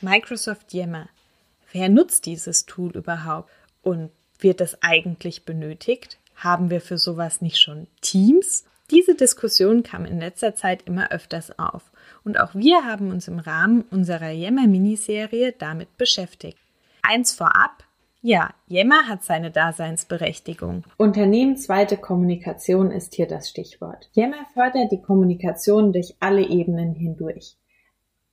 Microsoft Yammer. Wer nutzt dieses Tool überhaupt? Und wird es eigentlich benötigt? Haben wir für sowas nicht schon Teams? Diese Diskussion kam in letzter Zeit immer öfters auf. Und auch wir haben uns im Rahmen unserer Yammer-Miniserie damit beschäftigt. Eins vorab. Ja, Yammer hat seine Daseinsberechtigung. Unternehmensweite Kommunikation ist hier das Stichwort. Yammer fördert die Kommunikation durch alle Ebenen hindurch.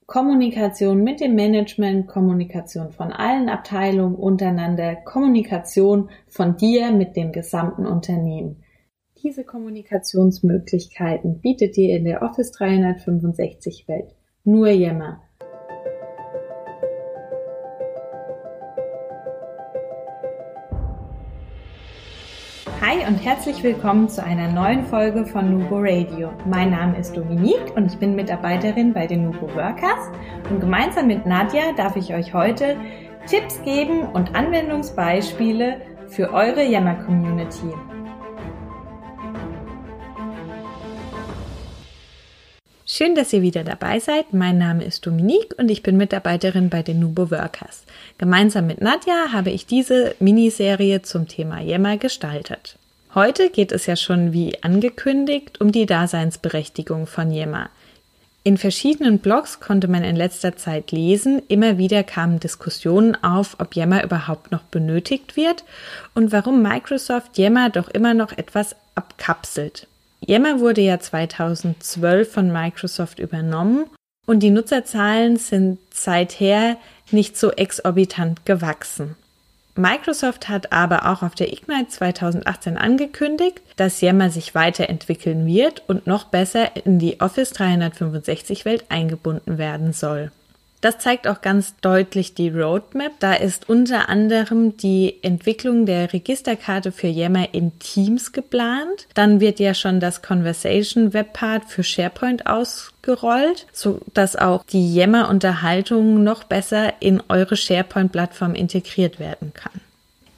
Kommunikation mit dem Management, Kommunikation von allen Abteilungen untereinander, Kommunikation von dir mit dem gesamten Unternehmen. Diese Kommunikationsmöglichkeiten bietet dir in der Office 365 Welt nur Yammer. Hi und herzlich willkommen zu einer neuen Folge von Nubo Radio. Mein Name ist Dominique und ich bin Mitarbeiterin bei den Nubo Workers und gemeinsam mit Nadja darf ich euch heute Tipps geben und Anwendungsbeispiele für eure Yammer Community. Schön, dass ihr wieder dabei seid. Mein Name ist Dominique und ich bin Mitarbeiterin bei den Nubo Workers. Gemeinsam mit Nadja habe ich diese Miniserie zum Thema Yammer gestaltet. Heute geht es ja schon wie angekündigt um die Daseinsberechtigung von Yammer. In verschiedenen Blogs konnte man in letzter Zeit lesen, immer wieder kamen Diskussionen auf, ob Yammer überhaupt noch benötigt wird und warum Microsoft Yammer doch immer noch etwas abkapselt. Yammer wurde ja 2012 von Microsoft übernommen und die Nutzerzahlen sind seither nicht so exorbitant gewachsen. Microsoft hat aber auch auf der Ignite 2018 angekündigt, dass Yammer sich weiterentwickeln wird und noch besser in die Office 365 Welt eingebunden werden soll. Das zeigt auch ganz deutlich die Roadmap. Da ist unter anderem die Entwicklung der Registerkarte für Yammer in Teams geplant. Dann wird ja schon das Conversation Webpart für SharePoint ausgerollt, so dass auch die Yammer Unterhaltung noch besser in eure SharePoint Plattform integriert werden kann.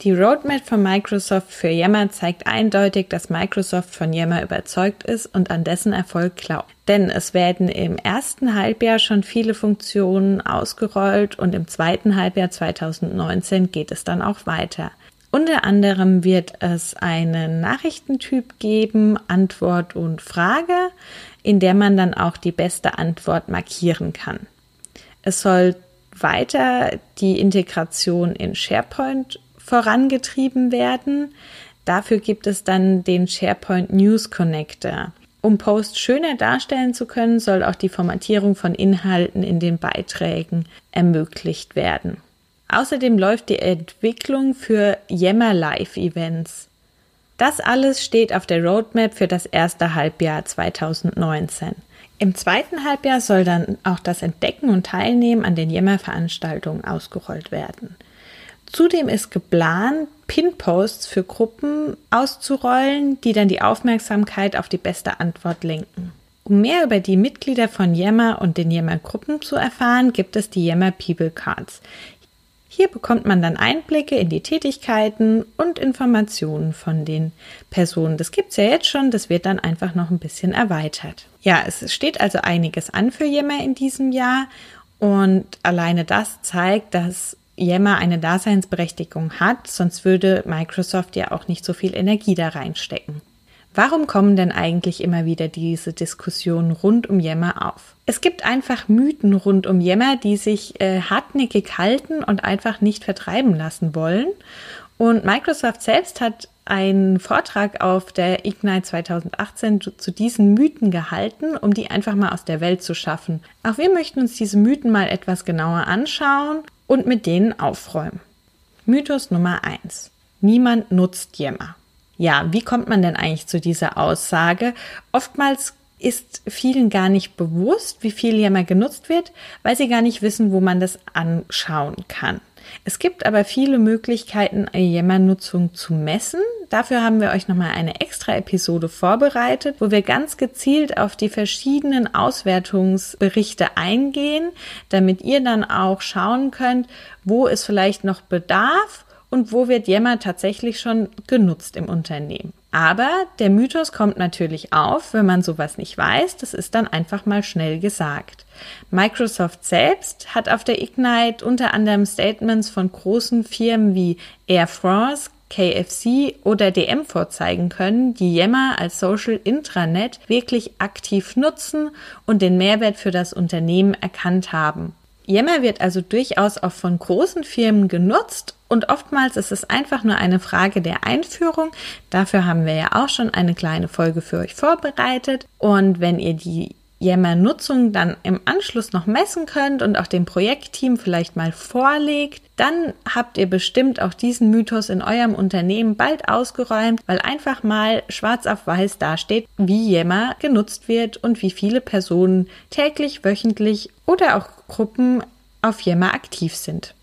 Die Roadmap von Microsoft für Yammer zeigt eindeutig, dass Microsoft von Yammer überzeugt ist und an dessen Erfolg glaubt. Denn es werden im ersten Halbjahr schon viele Funktionen ausgerollt und im zweiten Halbjahr 2019 geht es dann auch weiter. Unter anderem wird es einen Nachrichtentyp geben, Antwort und Frage, in der man dann auch die beste Antwort markieren kann. Es soll weiter die Integration in SharePoint vorangetrieben werden. Dafür gibt es dann den SharePoint News Connector. Um Posts schöner darstellen zu können, soll auch die Formatierung von Inhalten in den Beiträgen ermöglicht werden. Außerdem läuft die Entwicklung für Yammer Live Events. Das alles steht auf der Roadmap für das erste Halbjahr 2019. Im zweiten Halbjahr soll dann auch das Entdecken und Teilnehmen an den Yammer-Veranstaltungen ausgerollt werden. Zudem ist geplant, Pin-Posts für Gruppen auszurollen, die dann die Aufmerksamkeit auf die beste Antwort lenken. Um mehr über die Mitglieder von Yammer und den Yammer-Gruppen zu erfahren, gibt es die Yammer People Cards. Hier bekommt man dann Einblicke in die Tätigkeiten und Informationen von den Personen. Das gibt es ja jetzt schon, das wird dann einfach noch ein bisschen erweitert. Ja, es steht also einiges an für Yammer in diesem Jahr und alleine das zeigt, dass Yammer eine Daseinsberechtigung hat, sonst würde Microsoft ja auch nicht so viel Energie da reinstecken. Warum kommen denn eigentlich immer wieder diese Diskussionen rund um Yammer auf? Es gibt einfach Mythen rund um Yammer, die sich äh, hartnäckig halten und einfach nicht vertreiben lassen wollen. Und Microsoft selbst hat einen Vortrag auf der Ignite 2018 zu diesen Mythen gehalten, um die einfach mal aus der Welt zu schaffen. Auch wir möchten uns diese Mythen mal etwas genauer anschauen und mit denen aufräumen. Mythos Nummer eins: Niemand nutzt Yammer. Ja, wie kommt man denn eigentlich zu dieser Aussage? Oftmals ist vielen gar nicht bewusst, wie viel Yammer genutzt wird, weil sie gar nicht wissen, wo man das anschauen kann. Es gibt aber viele Möglichkeiten, Yammer-Nutzung zu messen. Dafür haben wir euch nochmal eine extra Episode vorbereitet, wo wir ganz gezielt auf die verschiedenen Auswertungsberichte eingehen, damit ihr dann auch schauen könnt, wo es vielleicht noch Bedarf und wo wird Yammer tatsächlich schon genutzt im Unternehmen. Aber der Mythos kommt natürlich auf, wenn man sowas nicht weiß. Das ist dann einfach mal schnell gesagt. Microsoft selbst hat auf der Ignite unter anderem Statements von großen Firmen wie Air France, KFC oder DM vorzeigen können, die Yammer als Social Intranet wirklich aktiv nutzen und den Mehrwert für das Unternehmen erkannt haben. Yammer wird also durchaus auch von großen Firmen genutzt und oftmals ist es einfach nur eine Frage der Einführung. Dafür haben wir ja auch schon eine kleine Folge für euch vorbereitet. Und wenn ihr die Yammer-Nutzung dann im Anschluss noch messen könnt und auch dem Projektteam vielleicht mal vorlegt, dann habt ihr bestimmt auch diesen Mythos in eurem Unternehmen bald ausgeräumt, weil einfach mal schwarz auf weiß dasteht, wie Yammer genutzt wird und wie viele Personen täglich, wöchentlich oder auch Gruppen auf Yammer aktiv sind.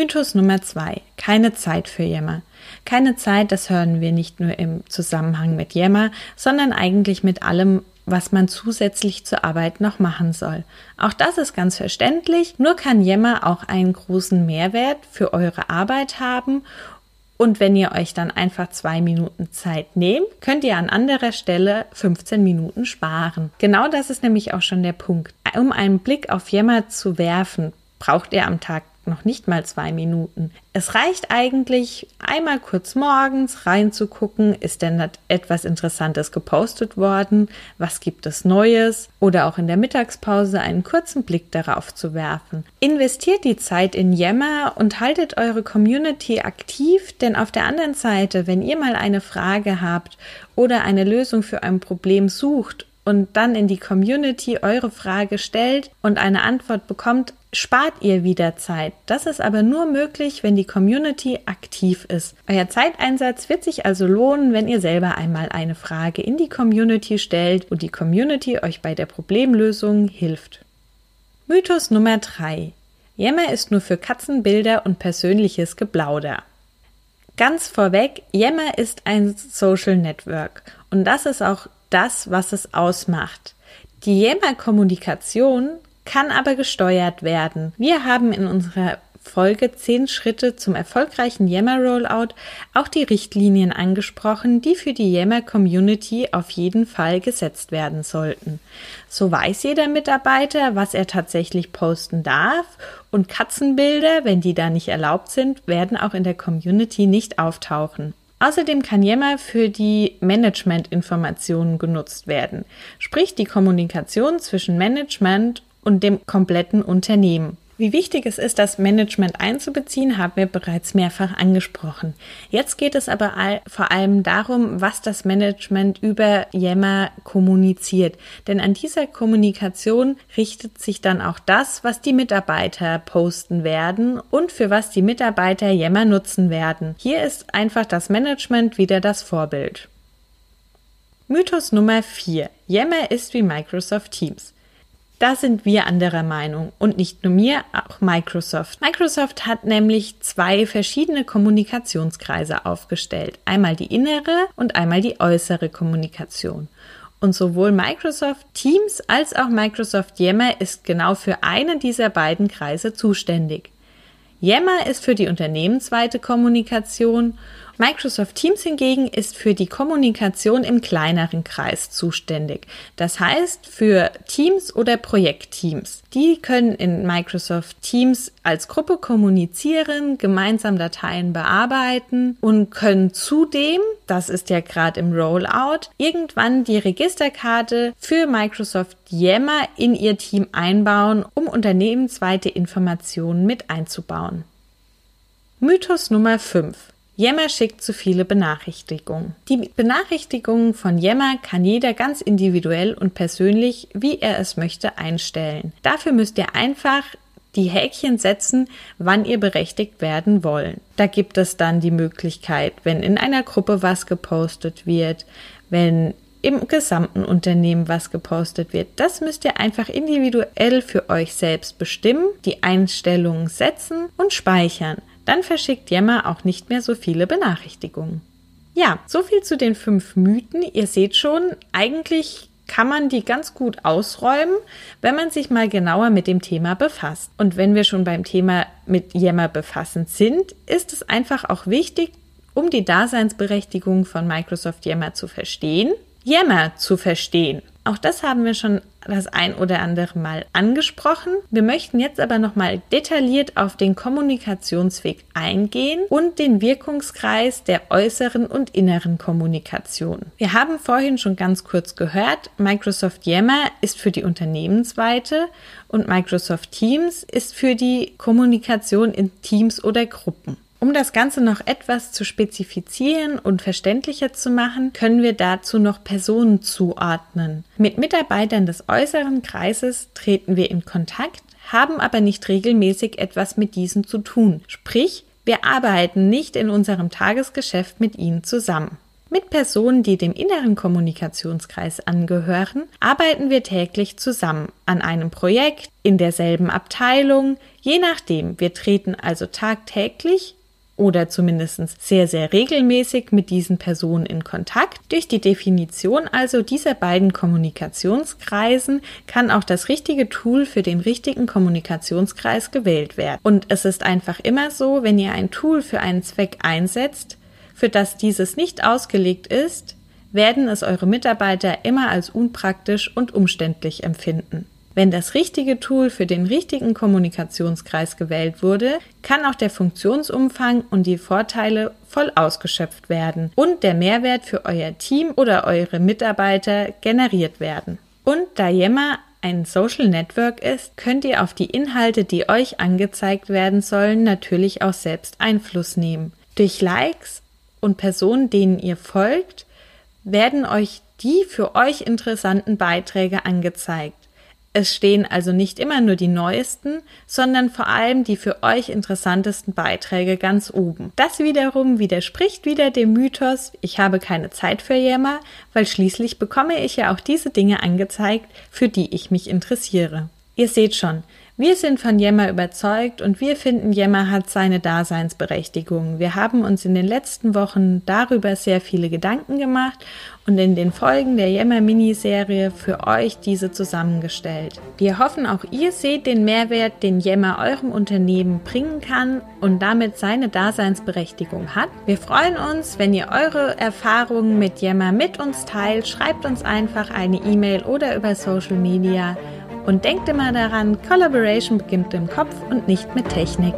Mythos Nummer zwei: Keine Zeit für Yammer. Keine Zeit, das hören wir nicht nur im Zusammenhang mit Yammer, sondern eigentlich mit allem, was man zusätzlich zur Arbeit noch machen soll. Auch das ist ganz verständlich, nur kann Yammer auch einen großen Mehrwert für eure Arbeit haben und wenn ihr euch dann einfach zwei Minuten Zeit nehmt, könnt ihr an anderer Stelle 15 Minuten sparen. Genau das ist nämlich auch schon der Punkt. Um einen Blick auf Yammer zu werfen, braucht ihr am Tag noch nicht mal zwei Minuten. Es reicht eigentlich, einmal kurz morgens reinzugucken, ist denn etwas Interessantes gepostet worden, was gibt es Neues oder auch in der Mittagspause einen kurzen Blick darauf zu werfen. Investiert die Zeit in Yammer und haltet eure Community aktiv, denn auf der anderen Seite, wenn ihr mal eine Frage habt oder eine Lösung für ein Problem sucht und dann in die Community eure Frage stellt und eine Antwort bekommt, spart ihr wieder Zeit. Das ist aber nur möglich, wenn die Community aktiv ist. Euer Zeiteinsatz wird sich also lohnen, wenn ihr selber einmal eine Frage in die Community stellt und die Community euch bei der Problemlösung hilft. Mythos Nummer 3. Yammer ist nur für Katzenbilder und persönliches Geplauder. Ganz vorweg, Yammer ist ein Social Network und das ist auch das, was es ausmacht. Die Yammer-Kommunikation kann aber gesteuert werden. Wir haben in unserer Folge 10 Schritte zum erfolgreichen Yammer Rollout auch die Richtlinien angesprochen, die für die Yammer Community auf jeden Fall gesetzt werden sollten. So weiß jeder Mitarbeiter, was er tatsächlich posten darf und Katzenbilder, wenn die da nicht erlaubt sind, werden auch in der Community nicht auftauchen. Außerdem kann Yammer für die Management-Informationen genutzt werden, sprich die Kommunikation zwischen Management und dem kompletten Unternehmen. Wie wichtig es ist, das Management einzubeziehen, haben wir bereits mehrfach angesprochen. Jetzt geht es aber all, vor allem darum, was das Management über Yammer kommuniziert. Denn an dieser Kommunikation richtet sich dann auch das, was die Mitarbeiter posten werden und für was die Mitarbeiter Yammer nutzen werden. Hier ist einfach das Management wieder das Vorbild. Mythos Nummer 4. Yammer ist wie Microsoft Teams. Da sind wir anderer Meinung und nicht nur mir, auch Microsoft. Microsoft hat nämlich zwei verschiedene Kommunikationskreise aufgestellt. Einmal die innere und einmal die äußere Kommunikation. Und sowohl Microsoft Teams als auch Microsoft Yammer ist genau für einen dieser beiden Kreise zuständig. Yammer ist für die unternehmensweite Kommunikation Microsoft Teams hingegen ist für die Kommunikation im kleineren Kreis zuständig. Das heißt für Teams oder Projektteams. Die können in Microsoft Teams als Gruppe kommunizieren, gemeinsam Dateien bearbeiten und können zudem, das ist ja gerade im Rollout, irgendwann die Registerkarte für Microsoft Yammer in ihr Team einbauen, um unternehmensweite Informationen mit einzubauen. Mythos Nummer 5. Yammer schickt zu viele Benachrichtigungen. Die Benachrichtigungen von Yammer kann jeder ganz individuell und persönlich, wie er es möchte, einstellen. Dafür müsst ihr einfach die Häkchen setzen, wann ihr berechtigt werden wollen. Da gibt es dann die Möglichkeit, wenn in einer Gruppe was gepostet wird, wenn im gesamten Unternehmen was gepostet wird. Das müsst ihr einfach individuell für euch selbst bestimmen, die Einstellungen setzen und speichern. Dann verschickt Yammer auch nicht mehr so viele Benachrichtigungen. Ja, so viel zu den fünf Mythen. Ihr seht schon, eigentlich kann man die ganz gut ausräumen, wenn man sich mal genauer mit dem Thema befasst. Und wenn wir schon beim Thema mit Yammer befassen sind, ist es einfach auch wichtig, um die Daseinsberechtigung von Microsoft Yammer zu verstehen, Yammer zu verstehen. Auch das haben wir schon das ein oder andere Mal angesprochen. Wir möchten jetzt aber nochmal detailliert auf den Kommunikationsweg eingehen und den Wirkungskreis der äußeren und inneren Kommunikation. Wir haben vorhin schon ganz kurz gehört, Microsoft Yammer ist für die Unternehmensweite und Microsoft Teams ist für die Kommunikation in Teams oder Gruppen. Um das Ganze noch etwas zu spezifizieren und verständlicher zu machen, können wir dazu noch Personen zuordnen. Mit Mitarbeitern des äußeren Kreises treten wir in Kontakt, haben aber nicht regelmäßig etwas mit diesen zu tun. Sprich, wir arbeiten nicht in unserem Tagesgeschäft mit ihnen zusammen. Mit Personen, die dem inneren Kommunikationskreis angehören, arbeiten wir täglich zusammen an einem Projekt, in derselben Abteilung, je nachdem. Wir treten also tagtäglich oder zumindest sehr, sehr regelmäßig mit diesen Personen in Kontakt. Durch die Definition also dieser beiden Kommunikationskreisen kann auch das richtige Tool für den richtigen Kommunikationskreis gewählt werden. Und es ist einfach immer so, wenn ihr ein Tool für einen Zweck einsetzt, für das dieses nicht ausgelegt ist, werden es eure Mitarbeiter immer als unpraktisch und umständlich empfinden. Wenn das richtige Tool für den richtigen Kommunikationskreis gewählt wurde, kann auch der Funktionsumfang und die Vorteile voll ausgeschöpft werden und der Mehrwert für euer Team oder eure Mitarbeiter generiert werden. Und da Yammer ein Social Network ist, könnt ihr auf die Inhalte, die euch angezeigt werden sollen, natürlich auch selbst Einfluss nehmen. Durch Likes und Personen, denen ihr folgt, werden euch die für euch interessanten Beiträge angezeigt. Es stehen also nicht immer nur die neuesten, sondern vor allem die für euch interessantesten Beiträge ganz oben. Das wiederum widerspricht wieder dem Mythos, ich habe keine Zeit für Jammer, weil schließlich bekomme ich ja auch diese Dinge angezeigt, für die ich mich interessiere. Ihr seht schon, wir sind von Yammer überzeugt und wir finden, Yammer hat seine Daseinsberechtigung. Wir haben uns in den letzten Wochen darüber sehr viele Gedanken gemacht und in den Folgen der Yammer Miniserie für euch diese zusammengestellt. Wir hoffen, auch ihr seht den Mehrwert, den Yammer eurem Unternehmen bringen kann und damit seine Daseinsberechtigung hat. Wir freuen uns, wenn ihr eure Erfahrungen mit Yammer mit uns teilt. Schreibt uns einfach eine E-Mail oder über Social Media. Und denkt immer daran, Collaboration beginnt im Kopf und nicht mit Technik.